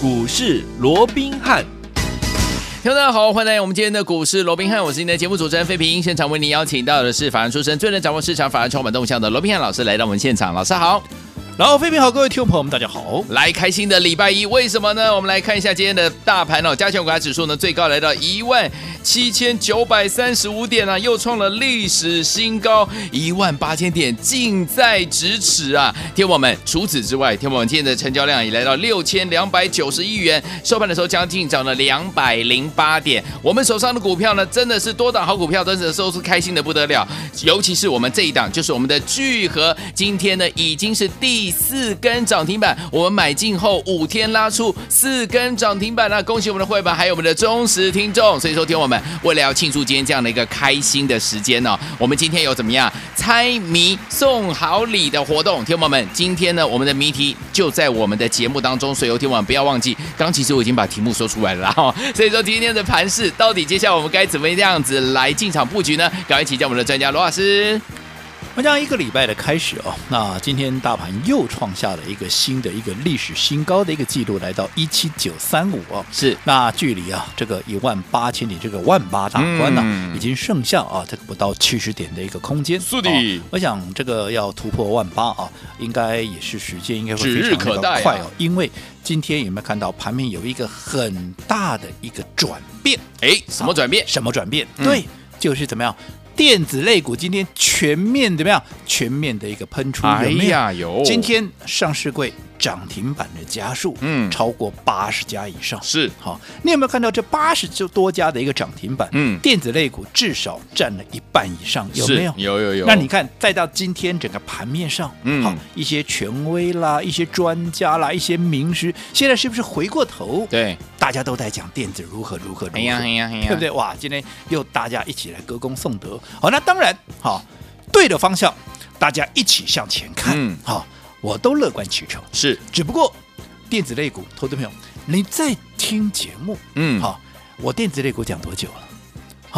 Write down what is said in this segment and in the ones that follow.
股市罗宾汉。大家好，欢迎来到我们今天的股市罗宾汉，我是您的节目主持人费平。现场为您邀请到的是法案出身、最能掌握市场法案充满动向的罗宾汉老师来到我们现场，老师好。然后，费平好，各位听众朋友们，大家好！来，开心的礼拜一，为什么呢？我们来看一下今天的大盘哦，加权股价指数呢，最高来到一万七千九百三十五点啊，又创了历史新高，一万八千点近在咫尺啊！天友们，除此之外，天友们今天的成交量也来到六千两百九十亿元，收盘的时候将近涨了两百零八点。我们手上的股票呢，真的是多档好股票，真的都是开心的不得了。尤其是我们这一档，就是我们的聚合，今天呢已经是第。四根涨停板，我们买进后五天拉出四根涨停板，那恭喜我们的会员，还有我们的忠实听众。所以说，听网们为了要庆祝今天这样的一个开心的时间呢，我们今天有怎么样猜谜送好礼的活动？听友们，今天呢，我们的谜题就在我们的节目当中，所以有听我们不要忘记，刚其实我已经把题目说出来了哈。所以说，今天的盘势到底接下来我们该怎么样子来进场布局呢？赶快请教我们的专家罗老师。那这样一个礼拜的开始哦，那今天大盘又创下了一个新的一个历史新高的一个记录，来到一七九三五哦。是，那距离啊这个一万八千点这个万八大关呢、啊，嗯、已经剩下啊这个不到七十点的一个空间。是的、哦，我想这个要突破万八啊，应该也是时间应该会非常的快哦。因为今天有没有看到盘面有一个很大的一个转变？哎，什么转变？什么转变？嗯、对，就是怎么样？电子类股今天全面怎么样？全面的一个喷出，有没有？哎、有。今天上市柜。涨停板的家数，嗯，超过八十家以上，是好。你有没有看到这八十就多家的一个涨停板？嗯，电子类股至少占了一半以上，有没有？有有有。那你看，再到今天整个盘面上，嗯，好，一些权威啦，一些专家啦，一些名师，现在是不是回过头？对，大家都在讲电子如何如何如何，哎呀哎呀哎呀，对不对？哇，今天又大家一起来歌功颂德。好，那当然，好，对的方向，大家一起向前看，嗯，好。我都乐观其成，是，只不过电子类股，投资朋友，你在听节目，嗯，好，我电子类股讲多久了？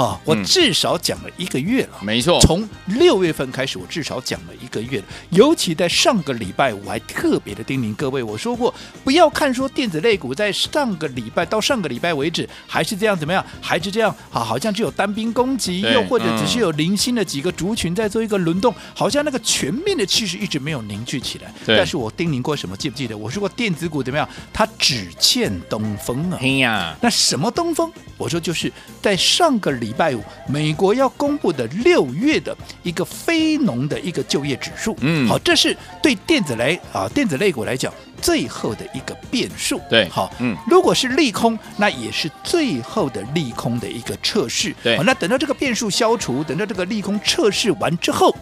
啊，我至少讲了一个月了，没错。从六月份开始，我至少讲了一个月了。尤其在上个礼拜，我还特别的叮咛各位，我说过，不要看说电子类股在上个礼拜到上个礼拜为止还是这样怎么样，还是这样啊，好像只有单兵攻击，又或者只是有零星的几个族群在做一个轮动，好像那个全面的气势一直没有凝聚起来。但是我叮咛过什么？记不记得？我说过电子股怎么样？它只欠东风啊！哎呀，那什么东风？我说就是在上个。礼拜五，美国要公布的六月的一个非农的一个就业指数，嗯，好，这是对电子类啊电子类股来讲最后的一个变数，对，好，嗯，如果是利空，那也是最后的利空的一个测试，对，好，那等到这个变数消除，等到这个利空测试完之后，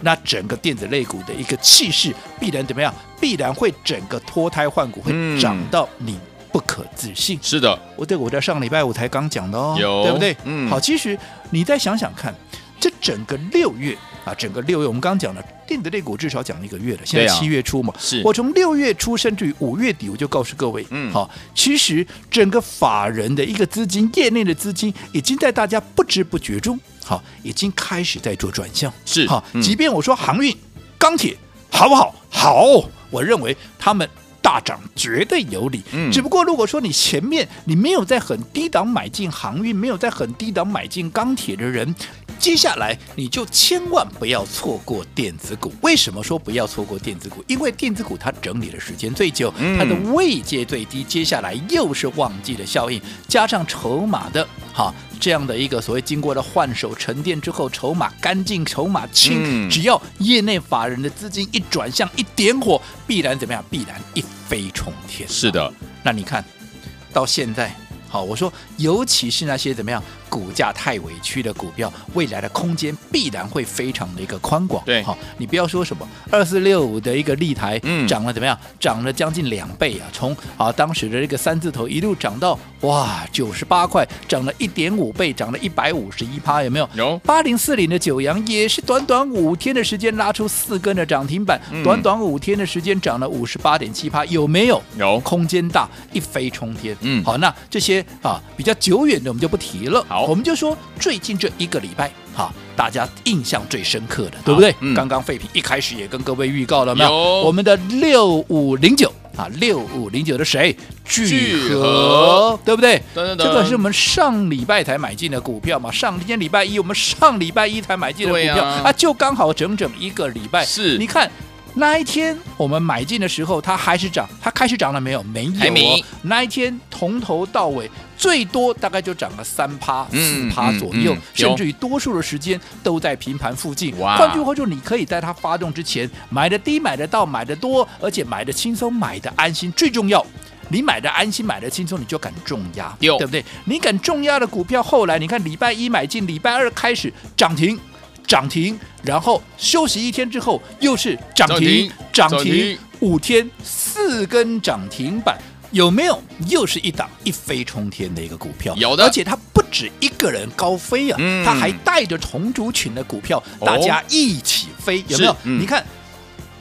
那整个电子类股的一个气势必然怎么样？必然会整个脱胎换骨，会涨到你。不可置信，是的，我对我在上礼拜五才刚讲的哦，对不对？嗯，好，其实你再想想看，这整个六月啊，整个六月，我们刚刚讲了电子类股至少讲了一个月了，现在七月初嘛，啊、是，我从六月初甚至于五月底，我就告诉各位，嗯，好，其实整个法人的一个资金，业内的资金，已经在大家不知不觉中，好，已经开始在做转向，是，好，即便我说航运、钢铁好不好？好，我认为他们。大涨绝对有理，嗯，只不过如果说你前面你没有在很低档买进航运，没有在很低档买进钢铁的人，接下来你就千万不要错过电子股。为什么说不要错过电子股？因为电子股它整理的时间最久，它的位阶最低，接下来又是旺季的效应，加上筹码的哈。这样的一个所谓经过了换手沉淀之后，筹码干净，筹码清，嗯、只要业内法人的资金一转向，一点火，必然怎么样？必然一飞冲天。是的，那你看到现在，好，我说，尤其是那些怎么样？股价太委屈的股票，未来的空间必然会非常的一个宽广。对，好，你不要说什么二四六五的一个立台，嗯，涨了怎么样？涨了将近两倍啊！从啊当时的这个三字头一路涨到哇九十八块，涨了一点五倍，涨了一百五十一趴，有没有？有。八零四零的九阳也是短短五天的时间拉出四根的涨停板，嗯、短短五天的时间涨了五十八点七趴，有没有？有。空间大，一飞冲天。嗯，好，那这些啊比较久远的我们就不提了。好。我们就说最近这一个礼拜，哈，大家印象最深刻的，对不对？嗯、刚刚废品一开始也跟各位预告了，没有？有我们的六五零九，啊，六五零九的谁？聚聚合合，对不对？噔噔噔这个是我们上礼拜才买进的股票嘛，上今天礼拜一，我们上礼拜一才买进的股票啊啊，就刚好整整一个礼拜。是你看。那一天我们买进的时候，它还是涨，它开始涨了没有？没有。那一天从头到尾最多大概就涨了三趴、四趴左右，嗯嗯嗯、甚至于多数的时间都在平盘附近。换句话说，你可以在它发动之前买的低、买的到、买的多，而且买的轻松、买的安心。最重要，你买的安心、买的轻松，你就敢重压，对不对？你敢重压的股票，后来你看礼拜一买进，礼拜二开始涨停。涨停，然后休息一天之后又是涨停，涨停，五天四根涨停板，有没有？又是一档一飞冲天的一个股票，有的，而且它不止一个人高飞啊，嗯、它还带着同族群的股票，哦、大家一起飞，有没有？嗯、你看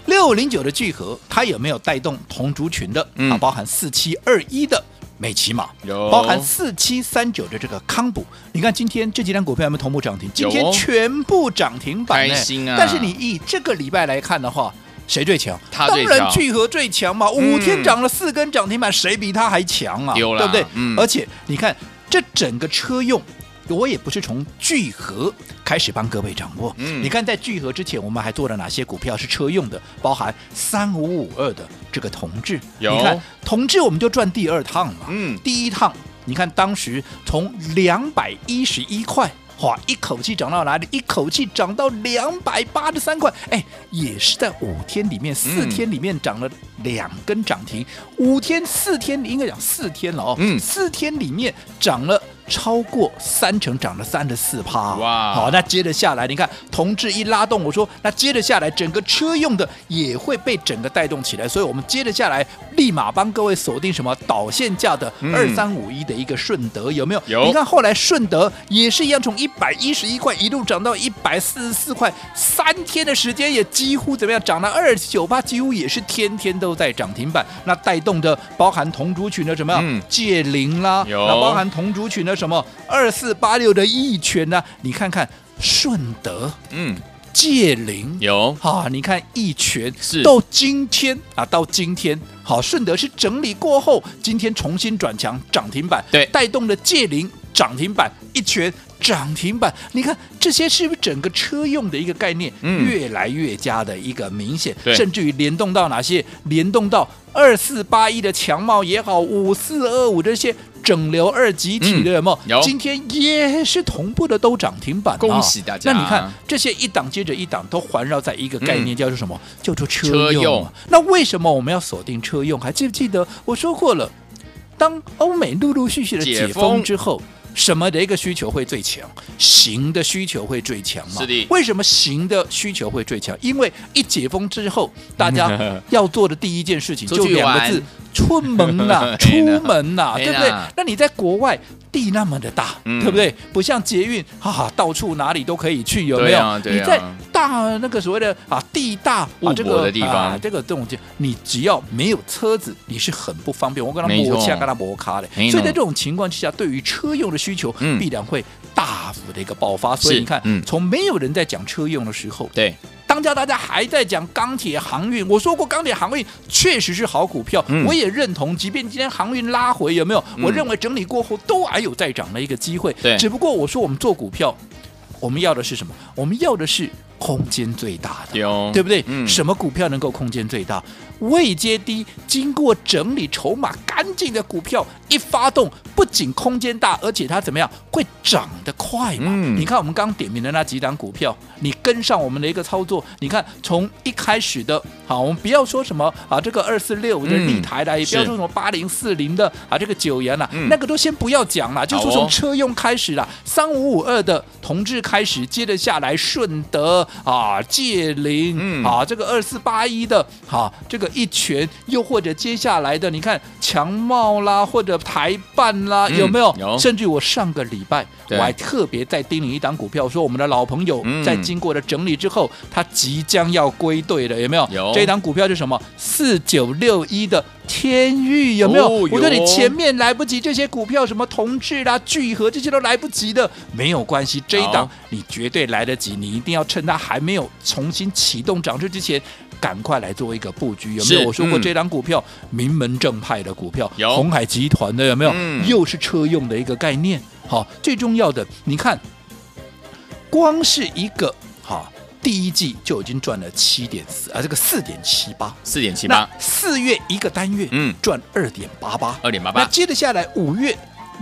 六零九的聚合，它有没有带动同族群的？嗯、啊，包含四七二一的。美骑马有包含四七三九的这个康普，你看今天这几档股票有没有同步涨停？今天全部涨停板，开心啊！但是你以这个礼拜来看的话，谁最强？他当然聚合最强嘛，五天涨了四根涨停板，谁比他还强啊？对不对？嗯、而且你看这整个车用。我也不是从聚合开始帮各位掌握。嗯，你看在聚合之前，我们还做了哪些股票是车用的？包含三五五二的这个同志。有，你看同志我们就赚第二趟嘛。嗯，第一趟你看当时从两百一十一块，哇，一口气涨到哪里？一口气涨到两百八十三块。哎，也是在五天里面、四天里面涨了两根涨停。嗯、五天、四天应该讲四天了哦。嗯，四天里面涨了。超过三成，涨了三十四趴。哇！好，那接着下来，你看同志一拉动，我说那接着下来，整个车用的也会被整个带动起来。所以，我们接着下来，立马帮各位锁定什么导线价的二三五一的一个顺德，有没有？有。你看后来顺德也是一样，从一百一十一块一路涨到一百四十四块，三天的时间也几乎怎么样，涨了二十九趴，几乎也是天天都在涨停板。那带动的包含同族群的什么样？界霖啦，有。那包含同族群的。什么二四八六的一拳呢？你看看顺德，嗯，界零有。啊，你看一拳是。到今天啊，到今天好，顺德是整理过后，今天重新转强涨停板，对，带动了界零涨停板，一拳涨停板，你看这些是不是整个车用的一个概念，越来越加的一个明显，嗯、甚至于联动到哪些？联动到二四八一的强茂也好，五四二五这些。整流二极体的有没有？有，今天也是同步的都涨停板，恭喜大家！那你看这些一档接着一档都环绕在一个概念，叫做什么？叫做车车用。那为什么我们要锁定车用？还记不记得我说过了？当欧美陆陆续续的解封之后，什么的一个需求会最强？行的需求会最强嘛？是的。为什么行的需求会最强？因为一解封之后，大家 要做的第一件事情就两个字。出门呐、啊，出门呐、啊，对不对？那你在国外地那么的大，嗯、对不对？不像捷运，哈、啊，到处哪里都可以去，有没有？你在大那个所谓的啊地大啊这个地方，啊、这个这种你只要没有车子，你是很不方便。我跟他磨卡，跟他磨卡的，所以在这种情况之下，对于车用的需求必然会大幅的一个爆发。嗯、所以你看，嗯、从没有人在讲车用的时候，对。当家大家还在讲钢铁航运，我说过钢铁航运确实是好股票，嗯、我也认同。即便今天航运拉回，有没有？嗯、我认为整理过后都还有再涨的一个机会。对，只不过我说我们做股票，我们要的是什么？我们要的是空间最大的，有对不对？嗯、什么股票能够空间最大？未接低、经过整理、筹码干净的股票一发动，不仅空间大，而且它怎么样会涨得快嘛？嗯、你看我们刚点名的那几档股票，你跟上我们的一个操作，你看从一开始的，好，我们不要说什么啊，这个二四六的立台的，嗯、也不要说什么八零四零的啊，这个九元了，嗯、那个都先不要讲了，就说从车用开始了，三五五二的同志开始，接着下来顺德啊、借零、嗯、啊，这个二四八一的，哈、啊，这个。一拳，又或者接下来的，你看强茂啦，或者台办啦，嗯、有没有？有。甚至我上个礼拜我还特别在叮咛一档股票，说我们的老朋友在经过了整理之后，他即将要归队了，有没有？有。这一档股票是什么？四九六一的天域有没有？哦、我说你前面来不及，这些股票什么同志啦、聚合这些都来不及的，没有关系，这一档你绝对来得及，你一定要趁它还没有重新启动涨势之前，赶快来做一个布局，有没有？我说过这档股票、嗯、名门正派的股票，有鸿海集团的有没有？嗯、又是车用的一个概念。好，最重要的，你看，光是一个好。第一季就已经赚了七点四啊，这个四点七八，四点七八，四月一个单月，嗯，赚二点八八，二点八八。那接着下来五月、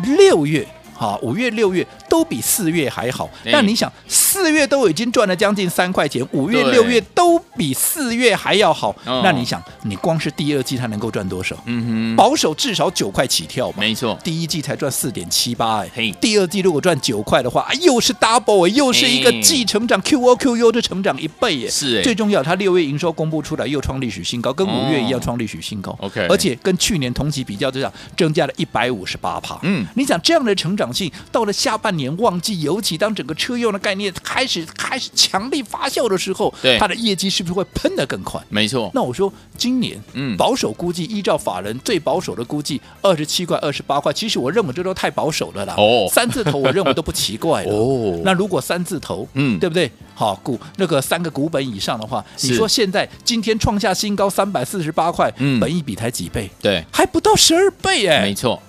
六月，哈，五月、六月都比四月还好。那、欸、你想，四月都已经赚了将近三块钱，五月、六月都比四月还要好。那你想，你光是第二季它能够赚多少？嗯哼，保守至少九块起跳吧。没错，第一季才赚四点七八，哎，嘿，第二季如果赚九块的话，又是 double，又是一个季成长 Q O Q U 的成长一倍耶。是，最重要，它六月营收公布出来又创历史新高，跟五月一样创历史新高。OK，而且跟去年同期比较，之下增加了一百五十八趴。嗯，你想这样的成长性，到了下半年旺季，尤其当整个车用的概念开始开始强力发酵的时候，对它的业绩是不是会喷得更快？没错。那我说今年，嗯，保守估计，依照法人最保守的估计，二十七块、二十八块，其实我认为这都太保守了啦。哦，三字头我认为都不奇怪了。哦，那如果三字头，嗯，对不对？好，股那个三个股本以上的话，你说现在今天创下新高三百四十八块，嗯，本一比才几倍？对，还不到十二倍哎，没错。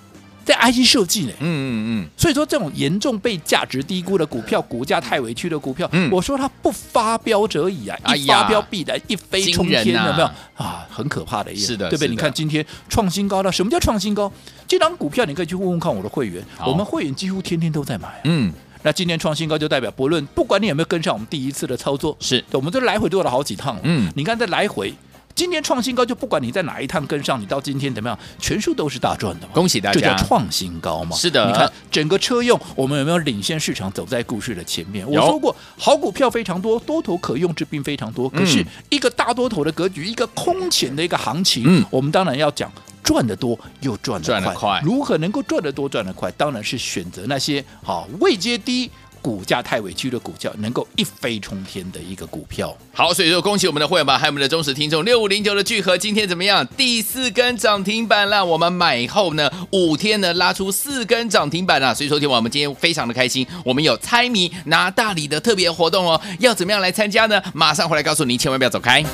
在 IC 设计呢，嗯嗯嗯，所以说这种严重被价值低估的股票，股价太委屈的股票，嗯，我说它不发飙者已啊，一发飙必然一飞冲天，有没有啊？很可怕的，是的，对不对？你看今天创新高了，什么叫创新高？这张股票你可以去问问看我的会员，我们会员几乎天天都在买，嗯，那今天创新高就代表不论不管你有没有跟上我们第一次的操作，是。我们都来回做了好几趟，嗯，你看这来回。今天创新高，就不管你在哪一趟跟上，你到今天怎么样，全数都是大赚的嘛。恭喜大家，这叫创新高嘛？是的，你看整个车用，我们有没有领先市场，走在故事的前面？我说过，好股票非常多，多头可用之兵非常多。可是一个大多头的格局，一个空前的一个行情，嗯，我们当然要讲赚得多又赚得快。赚得快，如何能够赚得多赚得快？当然是选择那些好位阶低。股价太委屈的股票，能够一飞冲天的一个股票。好，所以说恭喜我们的会员吧，还有我们的忠实听众六五零九的聚合，今天怎么样？第四根涨停板，让我们买后呢五天呢拉出四根涨停板啊！所以说，听我们今天非常的开心，我们有猜谜拿大礼的特别活动哦，要怎么样来参加呢？马上回来告诉你，千万不要走开。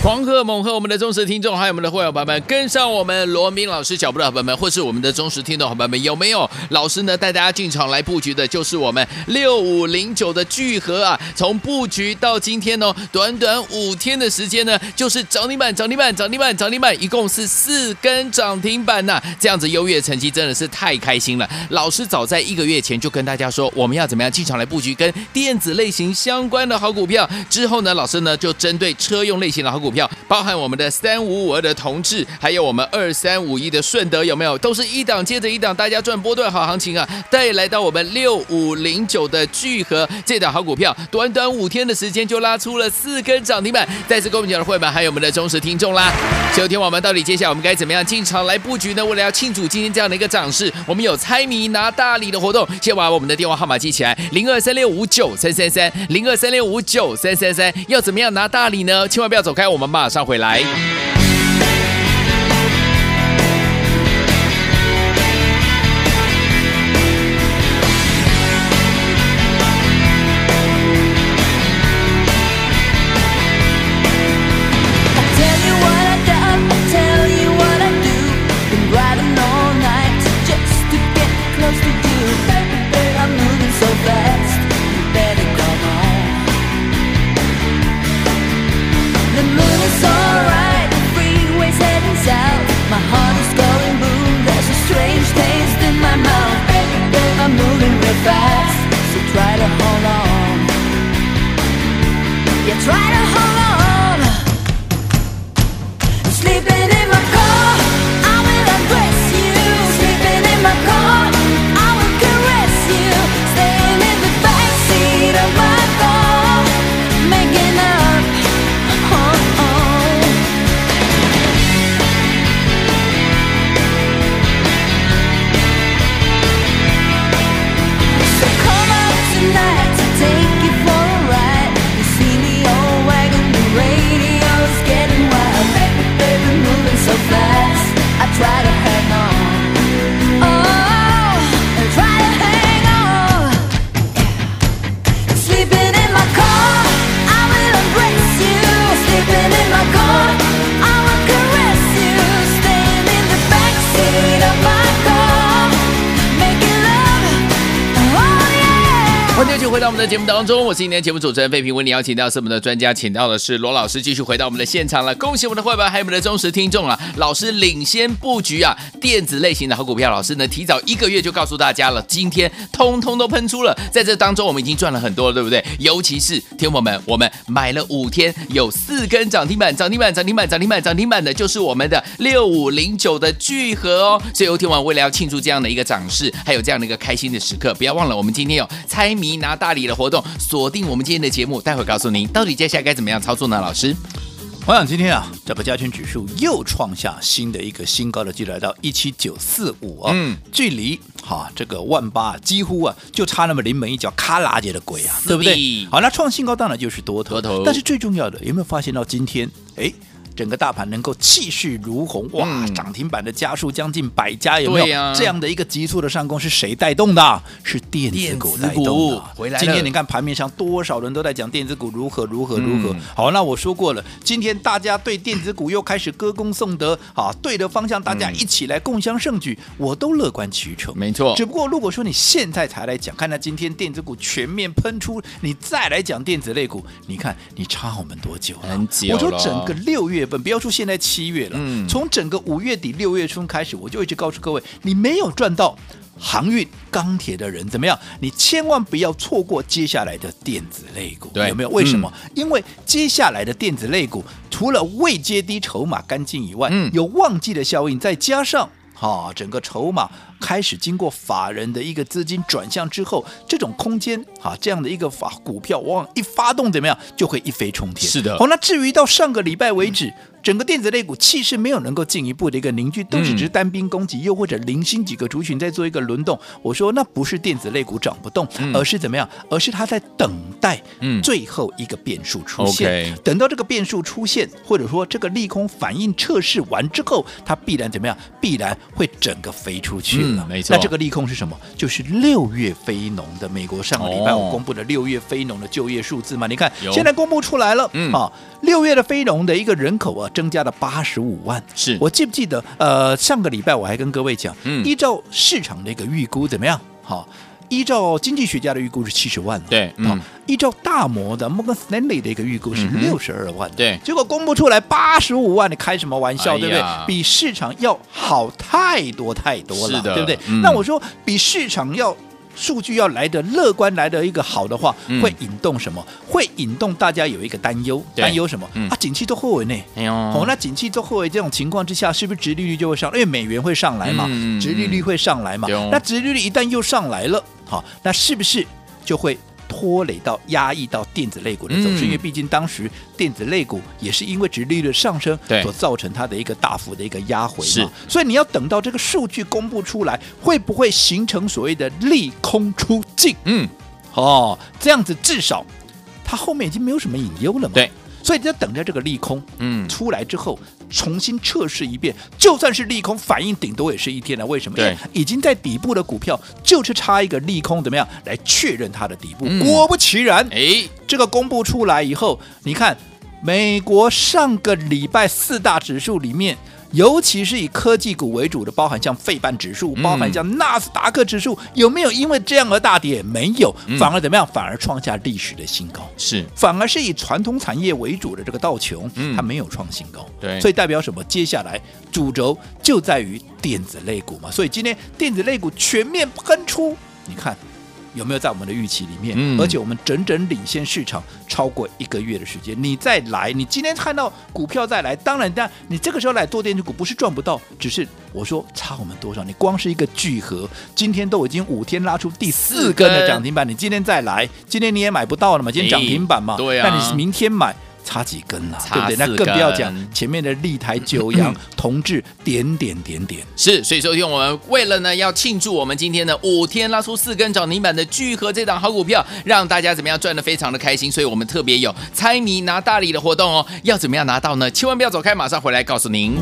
狂贺猛贺我们的忠实听众，还有我们的会员伙伴们，跟上我们罗明老师脚步的伙伴们，或是我们的忠实听众伙伴们，有没有老师呢带大家进场来布局的？就是我们六五零九的聚合啊！从布局到今天哦，短短五天的时间呢，就是涨停板、涨停板、涨停板、涨停板，一共是四根涨停板呐、这样子优越成绩真的是太开心了。老师早在一个月前就跟大家说，我们要怎么样进场来布局跟电子类型相关的好股票。之后呢，老师呢就针对车用类型的好股股票。包含我们的三五五二的同致，还有我们二三五一的顺德，有没有？都是一档接着一档，大家赚波段好行情啊！带来到我们六五零九的聚合这档好股票，短短五天的时间就拉出了四根涨停板。再次恭喜我们的会员，还有我们的忠实听众啦！昨天我们到底接下来我们该怎么样进场来布局呢？为了要庆祝今天这样的一个涨势，我们有猜谜拿大礼的活动，先把我们的电话号码记起来：零二三六五九三三三，零二三六五九三三三。要怎么样拿大礼呢？千万不要走开，我我们。马上回来。继续回到我们的节目当中，我是今天节目主持人费平。为你邀请到是我们的专家，请到的是罗老师，继续回到我们的现场了。恭喜我们的会员，还有我们的忠实听众啊！老师领先布局啊，电子类型的好股票，老师呢提早一个月就告诉大家了，今天通通都喷出了。在这当中，我们已经赚了很多了，对不对？尤其是听友们，我们买了五天，有四根涨停板，涨停板，涨停板，涨停板，涨停板的，就是我们的六五零九的聚合哦。所以，有听完为了要庆祝这样的一个涨势，还有这样的一个开心的时刻，不要忘了，我们今天有猜谜。拿大礼的活动，锁定我们今天的节目，待会告诉您到底接下来该怎么样操作呢？老师，我想今天啊，这个加权指数又创下新的一个新高的记录，来到一七九四五啊，嗯，距离哈这个万八几乎啊就差那么临门一脚，卡拉姐的鬼啊，对不对？好，那创新高当然就是多头，多头，但是最重要的有没有发现到今天哎？整个大盘能够气势如虹，哇！涨停板的家数将近百家，有没有这样的一个急速的上攻？是谁带动的？是电子股带动的。回来，今天你看盘面上多少人都在讲电子股如何如何如何。好，那我说过了，今天大家对电子股又开始歌功颂德，啊，对的方向，大家一起来共襄盛举，我都乐观其成。没错。只不过如果说你现在才来讲，看到今天电子股全面喷出，你再来讲电子类股，你看你差我们多久了？很久了。我说整个六月。不要说现在七月了，嗯，从整个五月底六月初开始，我就一直告诉各位，你没有赚到航运、钢铁的人怎么样？你千万不要错过接下来的电子类股，对，有没有？为什么？嗯、因为接下来的电子类股，除了未接低、筹码干净以外，嗯，有旺季的效应，再加上。哈，整个筹码开始经过法人的一个资金转向之后，这种空间啊，这样的一个法股票往往一发动怎么样，就会一飞冲天。是的。好，那至于到上个礼拜为止。嗯整个电子类股气势没有能够进一步的一个凝聚，都是只是单兵攻击，又或者零星几个族群在做一个轮动。我说那不是电子类股涨不动，而是怎么样？而是它在等待最后一个变数出现。等到这个变数出现，或者说这个利空反应测试完之后，它必然怎么样？必然会整个飞出去了。没错。那这个利空是什么？就是六月非农的美国上个礼拜五公布的六月非农的就业数字嘛？你看现在公布出来了，嗯啊，六月的非农的一个人口啊。增加了八十五万，是我记不记得？呃，上个礼拜我还跟各位讲，嗯，依照市场的一个预估怎么样？好，依照经济学家的预估是七十万，对，嗯，依照大摩的摩根斯丹利的一个预估是六十二万，对，结果公布出来八十五万，你开什么玩笑，对不对？比市场要好太多太多了，对不对？那我说比市场要。数据要来的乐观，来的一个好的话，会引动什么？会引动大家有一个担忧，担忧什么？啊，景气都后尾呢？哎呦，好，那景气都后尾这种情况之下，是不是殖利率就会上？因为美元会上来嘛，殖利率会上来嘛。那殖利率一旦又上来了，好，那是不是就会？拖累到压抑到电子类股的走势，嗯、因为毕竟当时电子类股也是因为殖利率的上升所造成它的一个大幅的一个压回嘛，是所以你要等到这个数据公布出来，会不会形成所谓的利空出尽？嗯，哦，这样子至少它后面已经没有什么隐忧了嘛。对。所以，就等着这个利空，嗯，出来之后，重新测试一遍。就算是利空反应，顶多也是一天了。为什么？对，已经在底部的股票，就是差一个利空，怎么样来确认它的底部？嗯、果不其然，哎，这个公布出来以后，你看，美国上个礼拜四大指数里面。尤其是以科技股为主的，包含像费半指数，包含像纳斯达克指数，有没有因为这样而大跌？没有，反而怎么样？反而创下历史的新高。是，反而是以传统产业为主的这个道琼，它没有创新高。对，所以代表什么？接下来主轴就在于电子类股嘛。所以今天电子类股全面喷出，你看。有没有在我们的预期里面？嗯、而且我们整整领先市场超过一个月的时间。你再来，你今天看到股票再来，当然，但你这个时候来做电子股不是赚不到，只是我说差我们多少？你光是一个聚合，今天都已经五天拉出第四根的涨停板，你今天再来，今天你也买不到了嘛？今天涨停板嘛？对啊。那你是明天买？差几根了，对不对？那更不要讲前面的立台、九阳、同志，点点点点。是，所以说，用我们为了呢，要庆祝我们今天的五天拉出四根涨停板的聚合这档好股票，让大家怎么样赚得非常的开心。所以我们特别有猜谜拿大礼的活动哦。要怎么样拿到呢？千万不要走开，马上回来告诉您。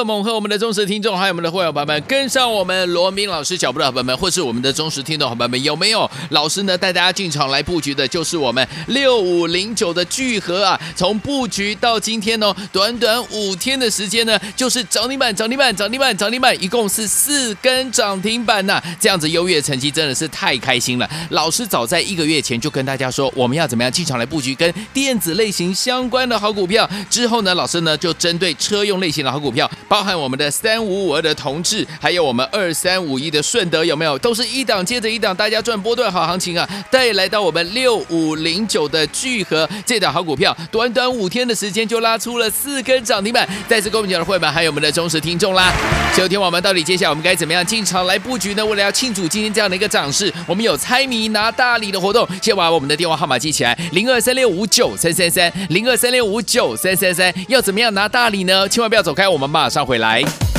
黄河噩梦和我们的忠实听众，还有我们的会员朋友们，跟上我们罗明老师脚步的伙伴们，或是我们的忠实听众伙伴们，有没有老师呢带大家进场来布局的？就是我们六五零九的聚合啊，从布局到今天哦，短短五天的时间呢，就是涨停板、涨停板、涨停板、涨停板，一共是四根涨停板呐、这样子优越成绩真的是太开心了。老师早在一个月前就跟大家说，我们要怎么样进场来布局跟电子类型相关的好股票。之后呢，老师呢就针对车用类型的好股票，包含我们的三五五二的同志，还有我们二三五一的顺德，有没有？都是一档接着一档，大家赚波段好行情啊！带来到我们六五零九的聚合这档好股票，短短五天的时间就拉出了四根涨停板。再次恭喜我们的会员，还有我们的忠实听众啦！所以听我们到底接下来我们该怎么样进场来布局呢？为了要庆祝今天这样的一个涨势，我们有猜谜拿大礼的活动，先把我们的电话号码记起来：零二三六五九三三三，零二三六五九三三三。要怎么样拿大礼呢？千万不要走开，我们马上回来。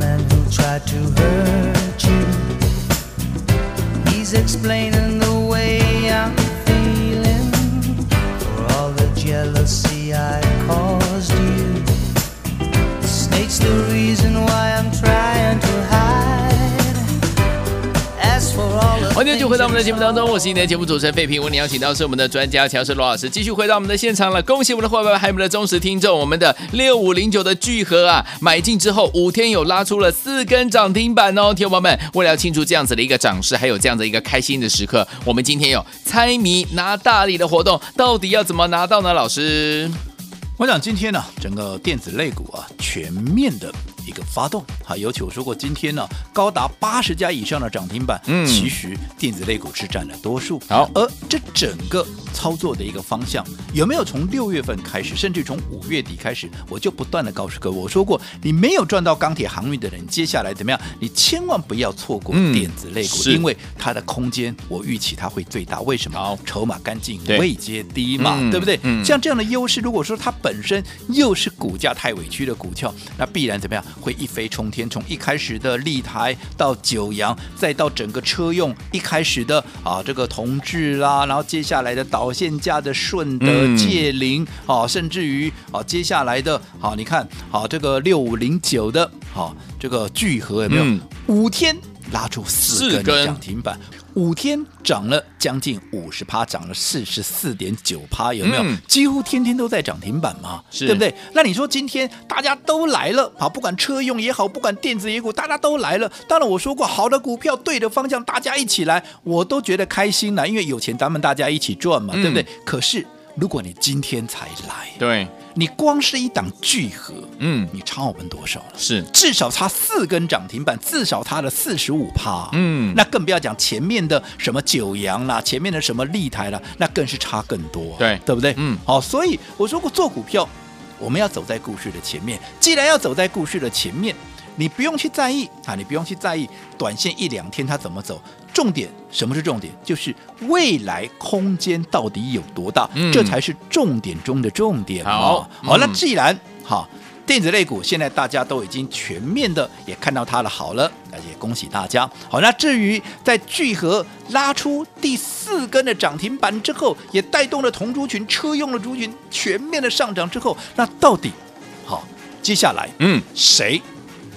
man who tried to hurt you. He's explaining the way I'm feeling for all the jealousy I caused you. States the reason why I 欢迎继续回到我们的节目当中，我是今天的节目主持人费平。为你邀请到是我们的专家强势罗老师，继续回到我们的现场了。恭喜我们的伙伴们，还有我们的忠实听众，我们的六五零九的聚合啊，买进之后五天有拉出了四根涨停板哦。听众朋友们，为了要庆祝这样子的一个涨势，还有这样的一个开心的时刻，我们今天有猜谜拿大礼的活动，到底要怎么拿到呢？老师，我想今天呢，整个电子类股啊，全面的。一个发动，好，尤其我说过，今天呢高达八十家以上的涨停板，嗯，其实电子类股是占了多数。好，而这整个操作的一个方向，有没有从六月份开始，甚至从五月底开始，我就不断的告诉各位，我说过，你没有赚到钢铁航运的人，接下来怎么样？你千万不要错过电子类股，嗯、因为它的空间，我预期它会最大。为什么？好筹码干净，位阶低嘛，嗯、对不对？嗯、像这样的优势，如果说它本身又是股价太委屈的股票，那必然怎么样？会一飞冲天，从一开始的立台到九阳，再到整个车用一开始的啊这个同志啦，然后接下来的导线架的顺德、界灵、嗯、啊，甚至于啊接下来的好、啊，你看好、啊、这个六五零九的好、啊、这个聚合有没有？嗯、五天拉出四根涨停板。五天涨了将近五十趴，涨了四十四点九趴，有没有？嗯、几乎天天都在涨停板嘛，对不对？那你说今天大家都来了啊，不管车用也好，不管电子也股，大家都来了。当然我说过，好的股票对的方向，大家一起来，我都觉得开心了，因为有钱咱们大家一起赚嘛，嗯、对不对？可是如果你今天才来，对。你光是一档聚合，嗯，你差我们多少了？是至少差四根涨停板，至少差了四十五趴，嗯，那更不要讲前面的什么九阳啦，前面的什么立台啦，那更是差更多，对，对不对？嗯，好，所以我说过做股票，我们要走在故事的前面。既然要走在故事的前面，你不用去在意啊，你不用去在意短线一两天它怎么走。重点，什么是重点？就是未来空间到底有多大，嗯、这才是重点中的重点。好，好，那既然好，电子类股现在大家都已经全面的也看到它了好了，那也恭喜大家。好，那至于在聚合拉出第四根的涨停板之后，也带动了同族群车用的族群全面的上涨之后，那到底好接下来嗯谁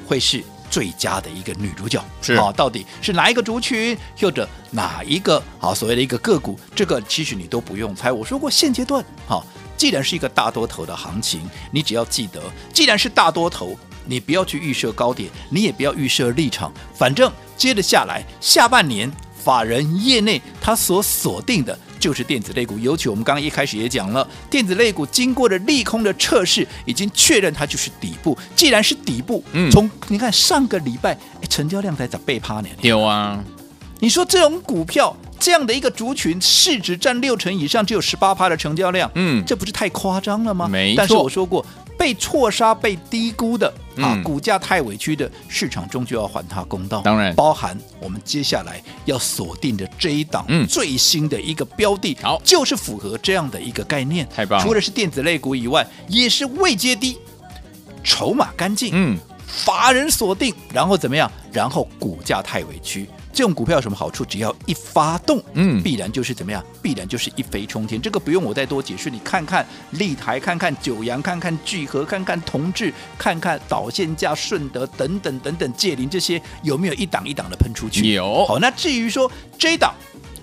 会是？最佳的一个女主角是啊，到底是哪一个族群，或者哪一个啊所谓的一个个股？这个其实你都不用猜。我说过，现阶段哈，既然是一个大多头的行情，你只要记得，既然是大多头，你不要去预设高点，你也不要预设立场，反正接着下来，下半年法人业内他所锁定的。就是电子类股，尤其我们刚刚一开始也讲了，电子类股经过了利空的测试，已经确认它就是底部。既然是底部，嗯，从你看上个礼拜，成交量才涨倍趴呢？有啊，你说这种股票这样的一个族群，市值占六成以上，只有十八趴的成交量，嗯，这不是太夸张了吗？没错。但是我说过。被错杀、被低估的啊，股价太委屈的市场终究要还他公道。当然，包含我们接下来要锁定的这一档最新的一个标的，好，就是符合这样的一个概念。太棒！除了是电子类股以外，也是未接低、筹码干净，嗯，法人锁定，然后怎么样？然后股价太委屈。这种股票有什么好处？只要一发动，嗯，必然就是怎么样？必然就是一飞冲天。这个不用我再多解释，你看看立台，看看九阳，看看聚合，看看同志，看看导线架、顺德等等等等，界霖这些有没有一档一档的喷出去？有。好，那至于说这档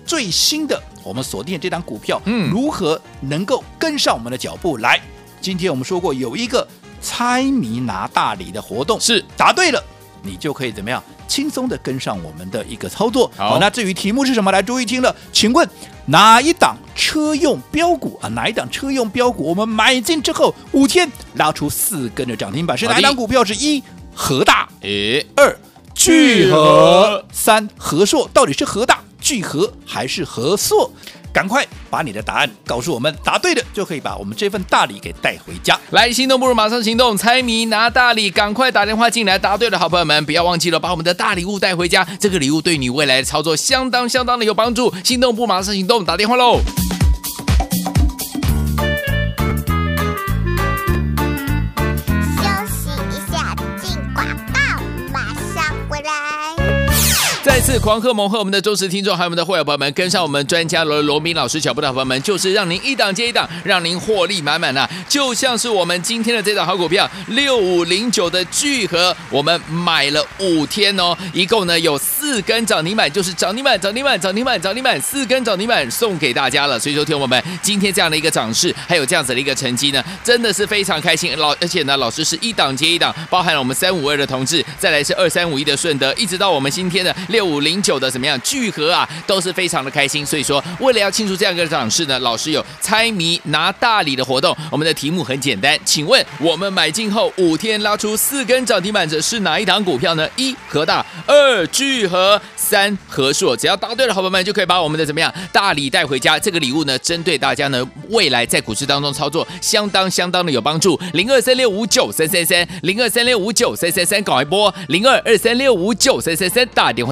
最新的我们锁定的这档股票，嗯，如何能够跟上我们的脚步？来，今天我们说过有一个猜谜拿大礼的活动，是答对了。你就可以怎么样轻松的跟上我们的一个操作。好，那至于题目是什么？来，注意听了，请问哪一档车用标股啊？哪一档车用标股？我们买进之后五天拉出四根的涨停板，是哪一档股票？是一和大，诶，二聚合，三和硕。到底是和大、聚合还是和硕？赶快把你的答案告诉我们，答对的就可以把我们这份大礼给带回家。来，心动不如马上行动，猜谜拿大礼，赶快打电话进来，答对的好朋友们不要忘记了，把我们的大礼物带回家。这个礼物对你未来的操作相当相当的有帮助。心动不马上行动，打电话喽！再次狂贺猛贺我们的忠实听众，还有我们的会员朋友们，跟上我们专家罗罗宾老师脚步的朋友们，就是让您一档接一档，让您获利满满呐！就像是我们今天的这档好股票六五零九的聚合，我们买了五天哦，一共呢有四根涨停板，就是涨停板、涨停板、涨停板、涨停板，四根涨停板送给大家了。所以说，听我们今天这样的一个涨势，还有这样子的一个成绩呢，真的是非常开心。老而且呢，老师是一档接一档，包含了我们三五二的同志，再来是二三五一的顺德，一直到我们今天的。六五零九的怎么样聚合啊，都是非常的开心。所以说，为了要庆祝这样一个涨势呢，老师有猜谜拿大礼的活动。我们的题目很简单，请问我们买进后五天拉出四根涨停板的是哪一档股票呢？一和大，二聚合，三和硕。只要答对了好朋友们就可以把我们的怎么样大礼带回家。这个礼物呢，针对大家呢未来在股市当中操作相当相当的有帮助。零二三六五九三三三，零二三六五九三三三，搞一波零二二三六五九三三三，打电话。